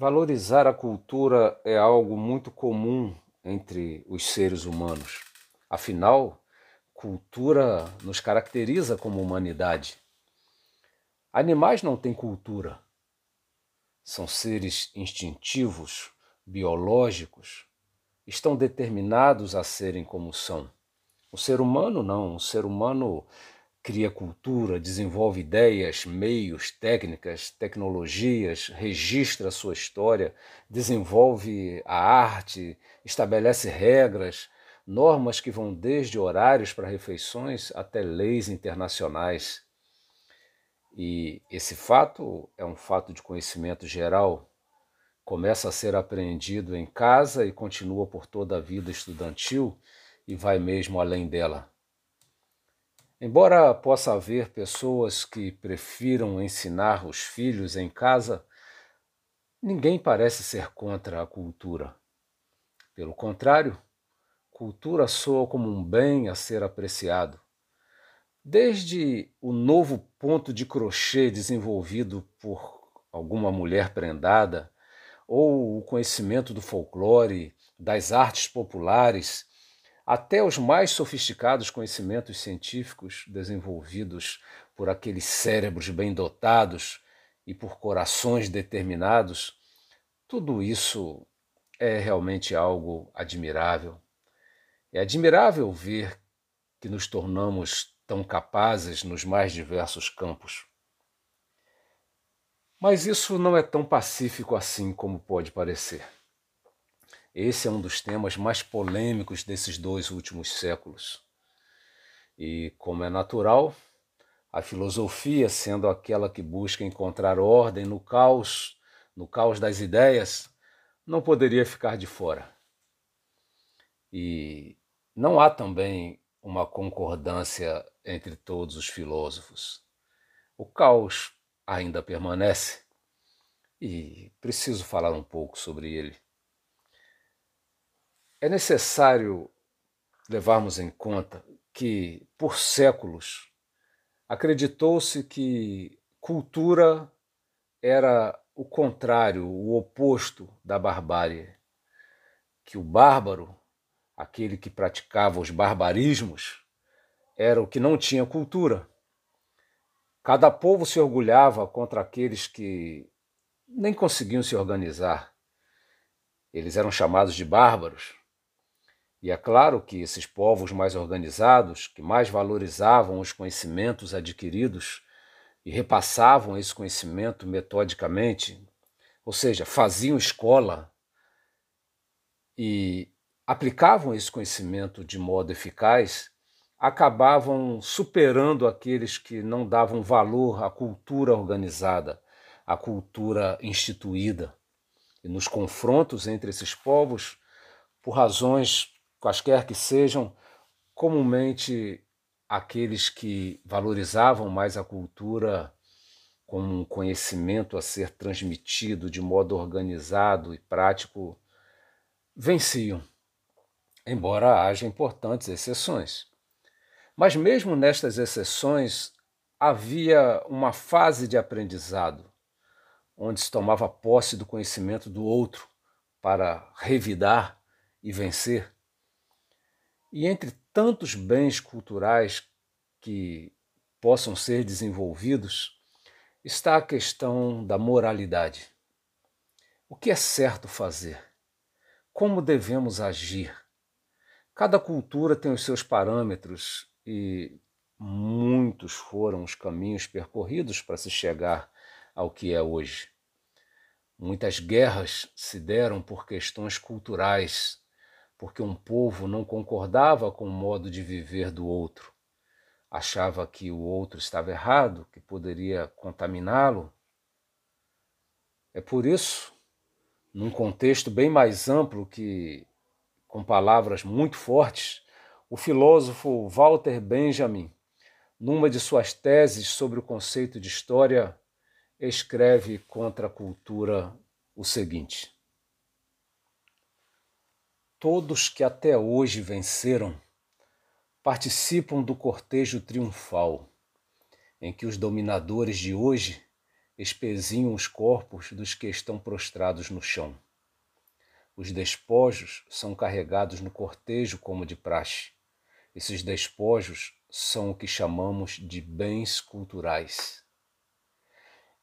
Valorizar a cultura é algo muito comum entre os seres humanos. Afinal, cultura nos caracteriza como humanidade. Animais não têm cultura. São seres instintivos, biológicos, estão determinados a serem como são. O ser humano não, o ser humano cria cultura, desenvolve ideias, meios, técnicas, tecnologias, registra sua história, desenvolve a arte, estabelece regras, normas que vão desde horários para refeições até leis internacionais. E esse fato é um fato de conhecimento geral, começa a ser apreendido em casa e continua por toda a vida estudantil e vai mesmo além dela. Embora possa haver pessoas que prefiram ensinar os filhos em casa, ninguém parece ser contra a cultura. Pelo contrário, cultura soa como um bem a ser apreciado. Desde o novo ponto de crochê desenvolvido por alguma mulher prendada, ou o conhecimento do folclore, das artes populares, até os mais sofisticados conhecimentos científicos desenvolvidos por aqueles cérebros bem dotados e por corações determinados, tudo isso é realmente algo admirável. É admirável ver que nos tornamos tão capazes nos mais diversos campos. Mas isso não é tão pacífico assim como pode parecer. Esse é um dos temas mais polêmicos desses dois últimos séculos. E, como é natural, a filosofia, sendo aquela que busca encontrar ordem no caos, no caos das ideias, não poderia ficar de fora. E não há também uma concordância entre todos os filósofos. O caos ainda permanece e preciso falar um pouco sobre ele. É necessário levarmos em conta que, por séculos, acreditou-se que cultura era o contrário, o oposto da barbárie, que o bárbaro, aquele que praticava os barbarismos, era o que não tinha cultura. Cada povo se orgulhava contra aqueles que nem conseguiam se organizar. Eles eram chamados de bárbaros. E é claro que esses povos mais organizados, que mais valorizavam os conhecimentos adquiridos e repassavam esse conhecimento metodicamente, ou seja, faziam escola e aplicavam esse conhecimento de modo eficaz, acabavam superando aqueles que não davam valor à cultura organizada, à cultura instituída. E nos confrontos entre esses povos, por razões quaisquer que sejam, comumente aqueles que valorizavam mais a cultura como um conhecimento a ser transmitido de modo organizado e prático, venciam, embora haja importantes exceções. Mas mesmo nestas exceções, havia uma fase de aprendizado, onde se tomava posse do conhecimento do outro para revidar e vencer. E entre tantos bens culturais que possam ser desenvolvidos, está a questão da moralidade. O que é certo fazer? Como devemos agir? Cada cultura tem os seus parâmetros e muitos foram os caminhos percorridos para se chegar ao que é hoje. Muitas guerras se deram por questões culturais porque um povo não concordava com o modo de viver do outro. Achava que o outro estava errado, que poderia contaminá-lo. É por isso, num contexto bem mais amplo que com palavras muito fortes, o filósofo Walter Benjamin, numa de suas teses sobre o conceito de história, escreve contra a cultura o seguinte: Todos que até hoje venceram participam do cortejo triunfal, em que os dominadores de hoje espezinham os corpos dos que estão prostrados no chão. Os despojos são carregados no cortejo como de praxe. Esses despojos são o que chamamos de bens culturais.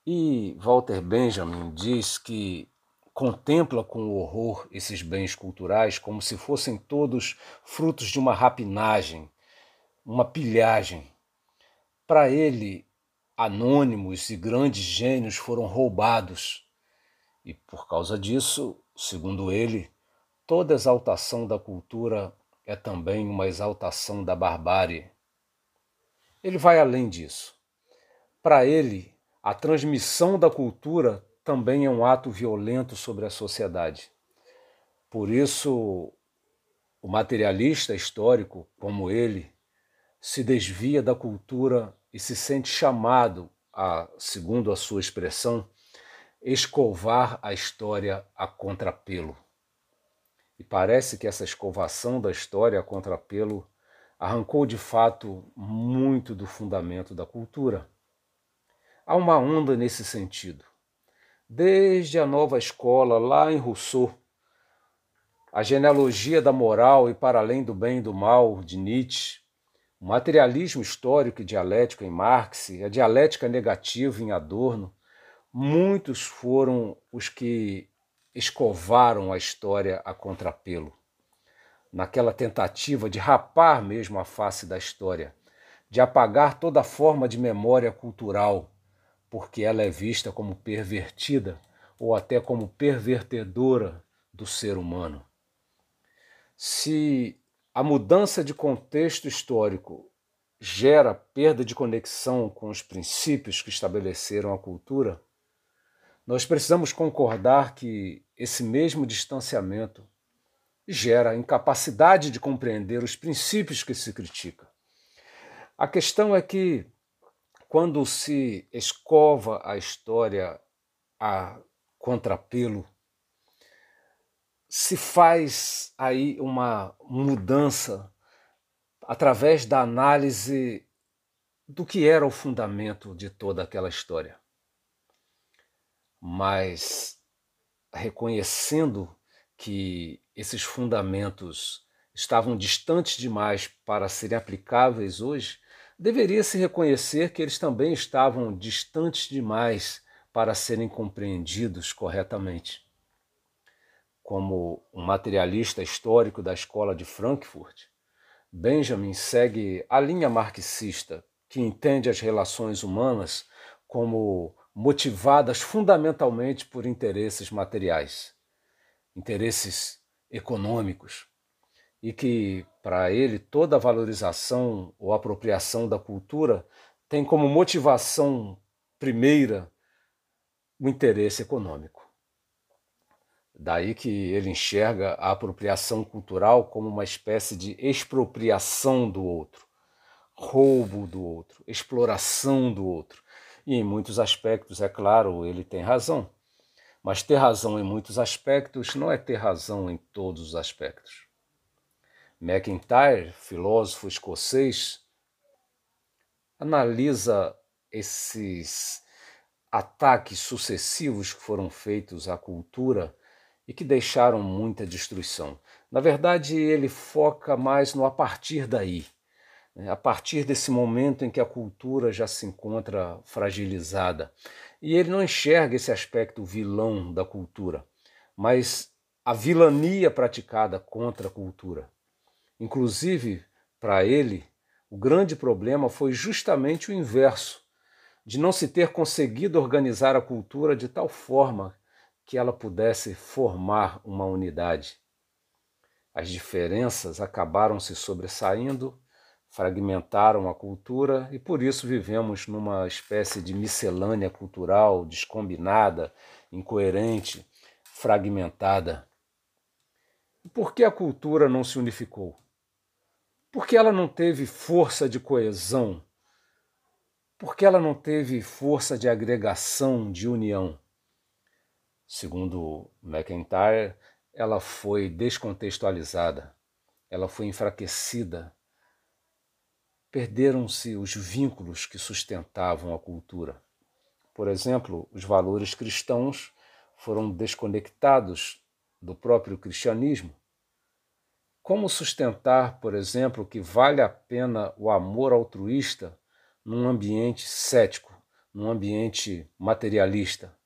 E Walter Benjamin diz que contempla com horror esses bens culturais como se fossem todos frutos de uma rapinagem, uma pilhagem. Para ele, anônimos e grandes gênios foram roubados. E por causa disso, segundo ele, toda exaltação da cultura é também uma exaltação da barbárie. Ele vai além disso. Para ele, a transmissão da cultura também é um ato violento sobre a sociedade. Por isso, o materialista histórico, como ele, se desvia da cultura e se sente chamado a, segundo a sua expressão, escovar a história a contrapelo. E parece que essa escovação da história a contrapelo arrancou de fato muito do fundamento da cultura. Há uma onda nesse sentido. Desde a nova escola, lá em Rousseau, a genealogia da moral e para além do bem e do mal de Nietzsche, o materialismo histórico e dialético em Marx, a dialética negativa em Adorno, muitos foram os que escovaram a história a contrapelo. Naquela tentativa de rapar mesmo a face da história, de apagar toda forma de memória cultural, porque ela é vista como pervertida ou até como pervertedora do ser humano. Se a mudança de contexto histórico gera perda de conexão com os princípios que estabeleceram a cultura, nós precisamos concordar que esse mesmo distanciamento gera incapacidade de compreender os princípios que se critica. A questão é que, quando se escova a história a contrapelo, se faz aí uma mudança através da análise do que era o fundamento de toda aquela história. Mas reconhecendo que esses fundamentos estavam distantes demais para serem aplicáveis hoje, deveria se reconhecer que eles também estavam distantes demais para serem compreendidos corretamente. Como um materialista histórico da escola de Frankfurt, Benjamin segue a linha marxista, que entende as relações humanas como motivadas fundamentalmente por interesses materiais, interesses econômicos e que, para ele, toda valorização ou apropriação da cultura tem como motivação primeira o interesse econômico. Daí que ele enxerga a apropriação cultural como uma espécie de expropriação do outro, roubo do outro, exploração do outro. E em muitos aspectos, é claro, ele tem razão. Mas ter razão em muitos aspectos não é ter razão em todos os aspectos. McIntyre, filósofo escocês, analisa esses ataques sucessivos que foram feitos à cultura e que deixaram muita destruição. Na verdade, ele foca mais no a partir daí, né? a partir desse momento em que a cultura já se encontra fragilizada. E ele não enxerga esse aspecto vilão da cultura, mas a vilania praticada contra a cultura. Inclusive, para ele, o grande problema foi justamente o inverso, de não se ter conseguido organizar a cultura de tal forma que ela pudesse formar uma unidade. As diferenças acabaram se sobressaindo fragmentaram a cultura e por isso vivemos numa espécie de miscelânea cultural descombinada, incoerente, fragmentada. E por que a cultura não se unificou? Porque ela não teve força de coesão? Porque ela não teve força de agregação, de união? Segundo McIntyre, ela foi descontextualizada, ela foi enfraquecida, Perderam-se os vínculos que sustentavam a cultura. Por exemplo, os valores cristãos foram desconectados do próprio cristianismo. Como sustentar, por exemplo, que vale a pena o amor altruísta num ambiente cético, num ambiente materialista?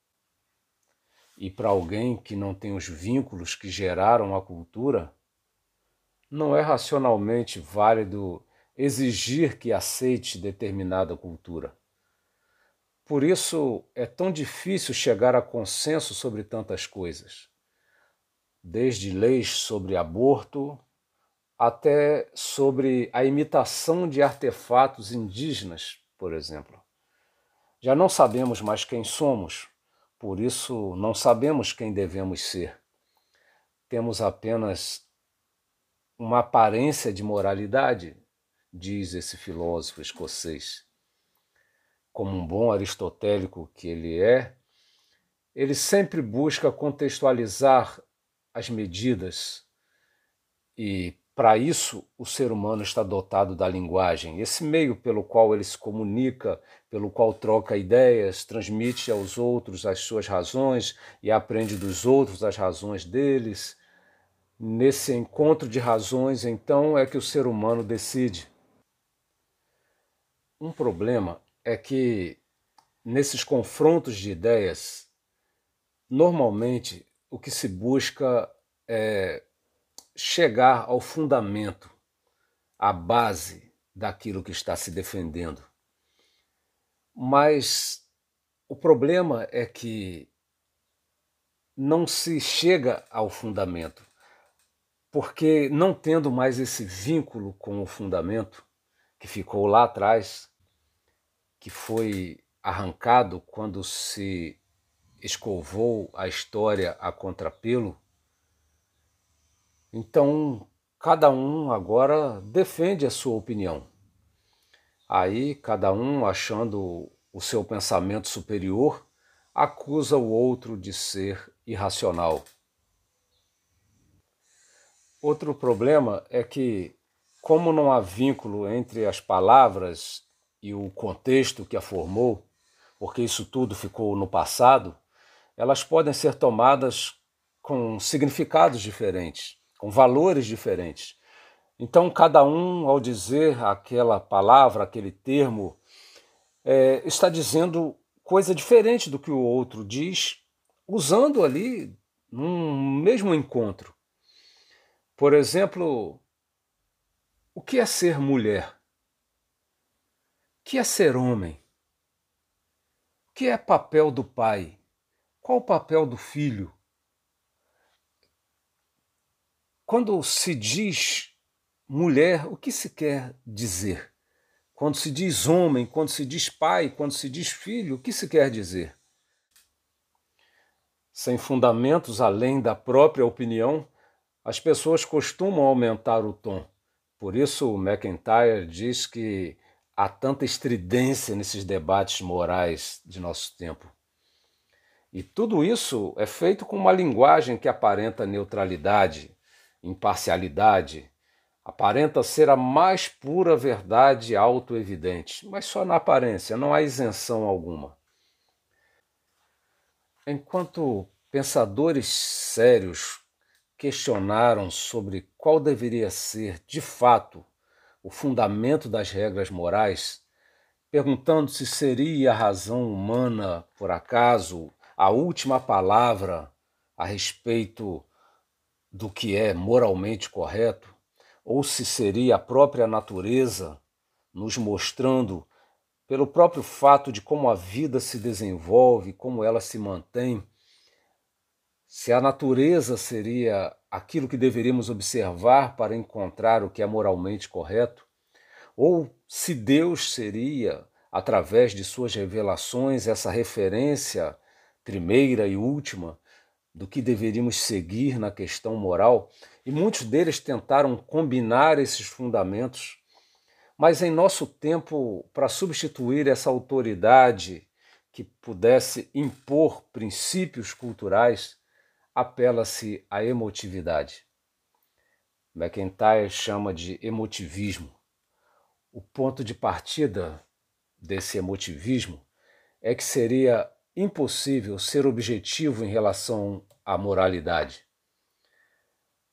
E para alguém que não tem os vínculos que geraram a cultura, não é racionalmente válido exigir que aceite determinada cultura. Por isso é tão difícil chegar a consenso sobre tantas coisas, desde leis sobre aborto até sobre a imitação de artefatos indígenas, por exemplo. Já não sabemos mais quem somos, por isso não sabemos quem devemos ser. Temos apenas uma aparência de moralidade, diz esse filósofo escocês. Como um bom aristotélico que ele é, ele sempre busca contextualizar as medidas e para isso, o ser humano está dotado da linguagem, esse meio pelo qual ele se comunica, pelo qual troca ideias, transmite aos outros as suas razões e aprende dos outros as razões deles. Nesse encontro de razões, então, é que o ser humano decide. Um problema é que, nesses confrontos de ideias, normalmente o que se busca é chegar ao fundamento, à base daquilo que está se defendendo. Mas o problema é que não se chega ao fundamento, porque não tendo mais esse vínculo com o fundamento que ficou lá atrás, que foi arrancado quando se escovou a história a contrapelo, então, cada um agora defende a sua opinião. Aí, cada um achando o seu pensamento superior, acusa o outro de ser irracional. Outro problema é que, como não há vínculo entre as palavras e o contexto que a formou, porque isso tudo ficou no passado, elas podem ser tomadas com significados diferentes com valores diferentes. Então, cada um, ao dizer aquela palavra, aquele termo, é, está dizendo coisa diferente do que o outro diz, usando ali num mesmo encontro. Por exemplo, o que é ser mulher? O que é ser homem? O que é papel do pai? Qual o papel do filho? Quando se diz mulher, o que se quer dizer? Quando se diz homem, quando se diz pai, quando se diz filho, o que se quer dizer? Sem fundamentos além da própria opinião, as pessoas costumam aumentar o tom. Por isso, McIntyre diz que há tanta estridência nesses debates morais de nosso tempo. E tudo isso é feito com uma linguagem que aparenta neutralidade, imparcialidade, aparenta ser a mais pura verdade auto-evidente, mas só na aparência, não há isenção alguma. Enquanto pensadores sérios questionaram sobre qual deveria ser, de fato, o fundamento das regras morais, perguntando se seria a razão humana, por acaso, a última palavra a respeito do que é moralmente correto, ou se seria a própria natureza nos mostrando, pelo próprio fato de como a vida se desenvolve, como ela se mantém, se a natureza seria aquilo que deveríamos observar para encontrar o que é moralmente correto, ou se Deus seria, através de suas revelações, essa referência primeira e última do que deveríamos seguir na questão moral, e muitos deles tentaram combinar esses fundamentos, mas em nosso tempo, para substituir essa autoridade que pudesse impor princípios culturais, apela-se à emotividade. McIntyre chama de emotivismo. O ponto de partida desse emotivismo é que seria impossível ser objetivo em relação à moralidade.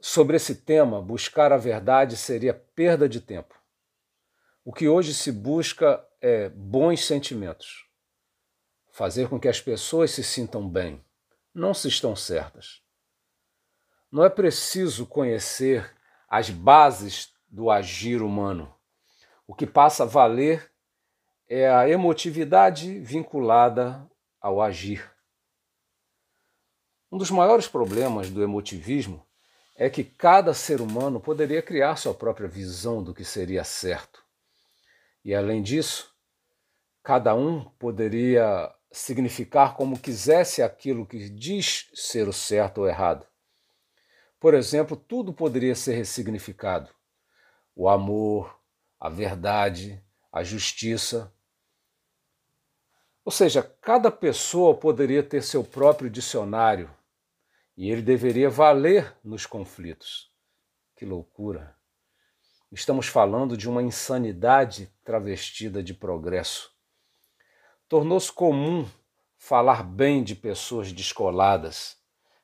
Sobre esse tema, buscar a verdade seria perda de tempo. O que hoje se busca é bons sentimentos, fazer com que as pessoas se sintam bem, não se estão certas. Não é preciso conhecer as bases do agir humano. O que passa a valer é a emotividade vinculada ao agir. Um dos maiores problemas do emotivismo é que cada ser humano poderia criar sua própria visão do que seria certo. E além disso, cada um poderia significar como quisesse aquilo que diz ser o certo ou errado. Por exemplo, tudo poderia ser ressignificado: o amor, a verdade, a justiça. Ou seja, cada pessoa poderia ter seu próprio dicionário e ele deveria valer nos conflitos. Que loucura! Estamos falando de uma insanidade travestida de progresso. Tornou-se comum falar bem de pessoas descoladas.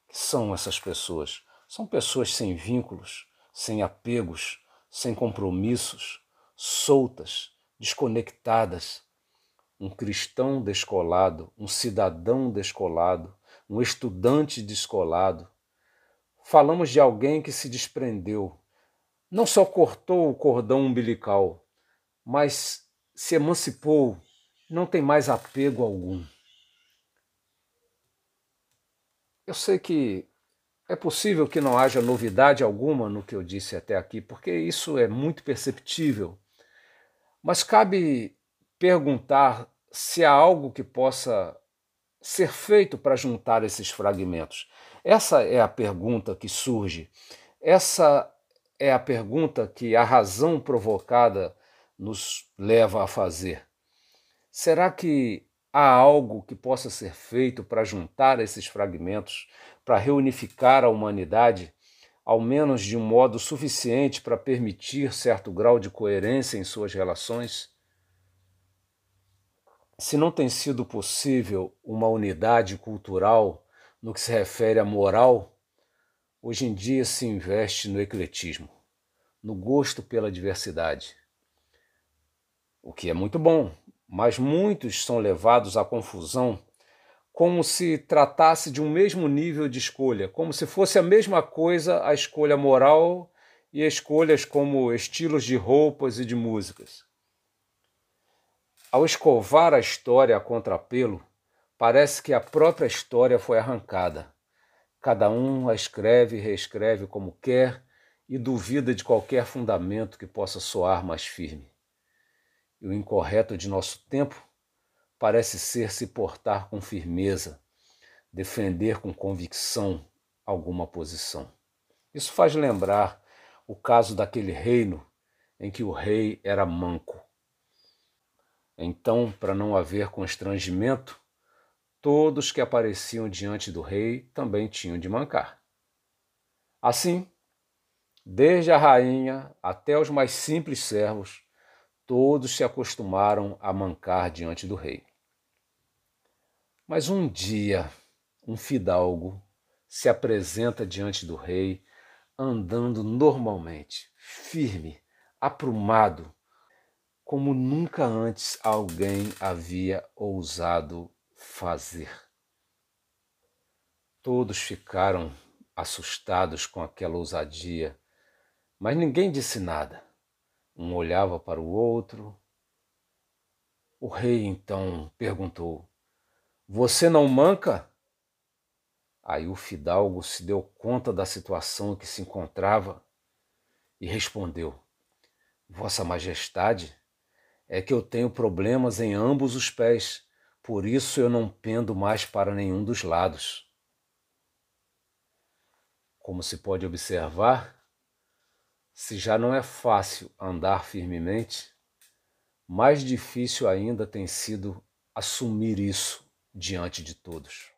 Que são essas pessoas? São pessoas sem vínculos, sem apegos, sem compromissos, soltas, desconectadas. Um cristão descolado, um cidadão descolado, um estudante descolado. Falamos de alguém que se desprendeu, não só cortou o cordão umbilical, mas se emancipou, não tem mais apego algum. Eu sei que é possível que não haja novidade alguma no que eu disse até aqui, porque isso é muito perceptível. Mas cabe perguntar se há algo que possa ser feito para juntar esses fragmentos. Essa é a pergunta que surge. Essa é a pergunta que a razão provocada nos leva a fazer. Será que há algo que possa ser feito para juntar esses fragmentos, para reunificar a humanidade, ao menos de um modo suficiente para permitir certo grau de coerência em suas relações? Se não tem sido possível uma unidade cultural no que se refere à moral, hoje em dia se investe no ecletismo, no gosto pela diversidade. O que é muito bom, mas muitos são levados à confusão como se tratasse de um mesmo nível de escolha, como se fosse a mesma coisa a escolha moral e escolhas como estilos de roupas e de músicas. Ao escovar a história a contrapelo, parece que a própria história foi arrancada Cada um a escreve e reescreve como quer e duvida de qualquer fundamento que possa soar mais firme. E o incorreto de nosso tempo parece ser se portar com firmeza, defender com convicção alguma posição. Isso faz lembrar o caso daquele reino em que o rei era manco. Então, para não haver constrangimento, todos que apareciam diante do rei também tinham de mancar. Assim, desde a rainha até os mais simples servos, todos se acostumaram a mancar diante do rei. Mas um dia, um fidalgo se apresenta diante do rei, andando normalmente, firme, aprumado, como nunca antes alguém havia ousado fazer. Todos ficaram assustados com aquela ousadia, mas ninguém disse nada. Um olhava para o outro. O rei então perguntou: Você não manca? Aí o fidalgo se deu conta da situação em que se encontrava e respondeu: Vossa Majestade, é que eu tenho problemas em ambos os pés por isso eu não pendo mais para nenhum dos lados. Como se pode observar, se já não é fácil andar firmemente, mais difícil ainda tem sido assumir isso diante de todos.